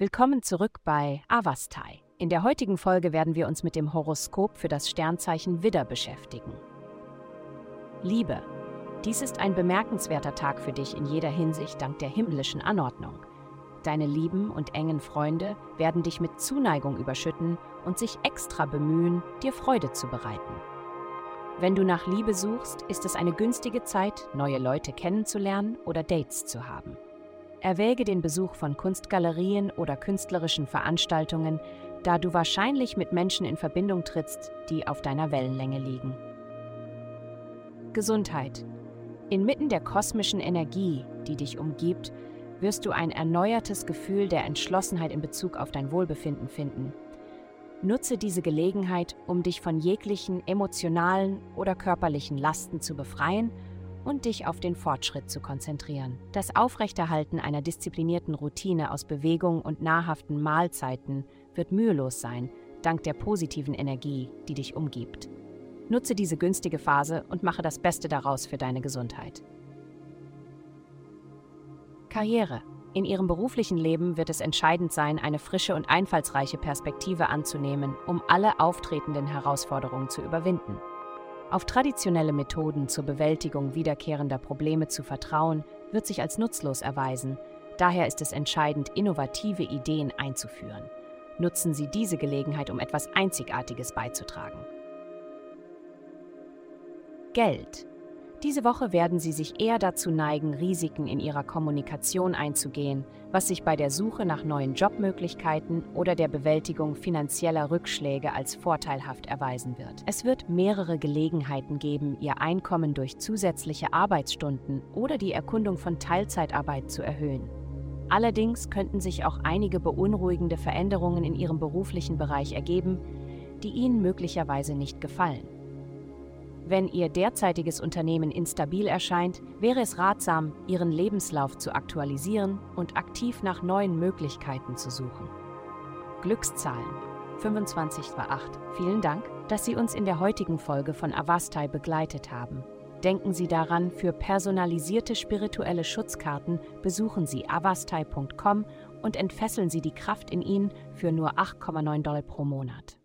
Willkommen zurück bei Avastai. In der heutigen Folge werden wir uns mit dem Horoskop für das Sternzeichen Widder beschäftigen. Liebe. Dies ist ein bemerkenswerter Tag für dich in jeder Hinsicht dank der himmlischen Anordnung. Deine lieben und engen Freunde werden dich mit Zuneigung überschütten und sich extra bemühen, dir Freude zu bereiten. Wenn du nach Liebe suchst, ist es eine günstige Zeit, neue Leute kennenzulernen oder Dates zu haben. Erwäge den Besuch von Kunstgalerien oder künstlerischen Veranstaltungen, da du wahrscheinlich mit Menschen in Verbindung trittst, die auf deiner Wellenlänge liegen. Gesundheit. Inmitten der kosmischen Energie, die dich umgibt, wirst du ein erneuertes Gefühl der Entschlossenheit in Bezug auf dein Wohlbefinden finden. Nutze diese Gelegenheit, um dich von jeglichen emotionalen oder körperlichen Lasten zu befreien und dich auf den Fortschritt zu konzentrieren. Das Aufrechterhalten einer disziplinierten Routine aus Bewegung und nahrhaften Mahlzeiten wird mühelos sein, dank der positiven Energie, die dich umgibt. Nutze diese günstige Phase und mache das Beste daraus für deine Gesundheit. Karriere. In Ihrem beruflichen Leben wird es entscheidend sein, eine frische und einfallsreiche Perspektive anzunehmen, um alle auftretenden Herausforderungen zu überwinden. Auf traditionelle Methoden zur Bewältigung wiederkehrender Probleme zu vertrauen, wird sich als nutzlos erweisen. Daher ist es entscheidend, innovative Ideen einzuführen. Nutzen Sie diese Gelegenheit, um etwas Einzigartiges beizutragen. Geld. Diese Woche werden Sie sich eher dazu neigen, Risiken in Ihrer Kommunikation einzugehen, was sich bei der Suche nach neuen Jobmöglichkeiten oder der Bewältigung finanzieller Rückschläge als vorteilhaft erweisen wird. Es wird mehrere Gelegenheiten geben, Ihr Einkommen durch zusätzliche Arbeitsstunden oder die Erkundung von Teilzeitarbeit zu erhöhen. Allerdings könnten sich auch einige beunruhigende Veränderungen in Ihrem beruflichen Bereich ergeben, die Ihnen möglicherweise nicht gefallen. Wenn Ihr derzeitiges Unternehmen instabil erscheint, wäre es ratsam, Ihren Lebenslauf zu aktualisieren und aktiv nach neuen Möglichkeiten zu suchen. Glückszahlen 25 war 8. Vielen Dank, dass Sie uns in der heutigen Folge von Avastai begleitet haben. Denken Sie daran, für personalisierte spirituelle Schutzkarten besuchen Sie avastai.com und entfesseln Sie die Kraft in Ihnen für nur 8,9 Dollar pro Monat.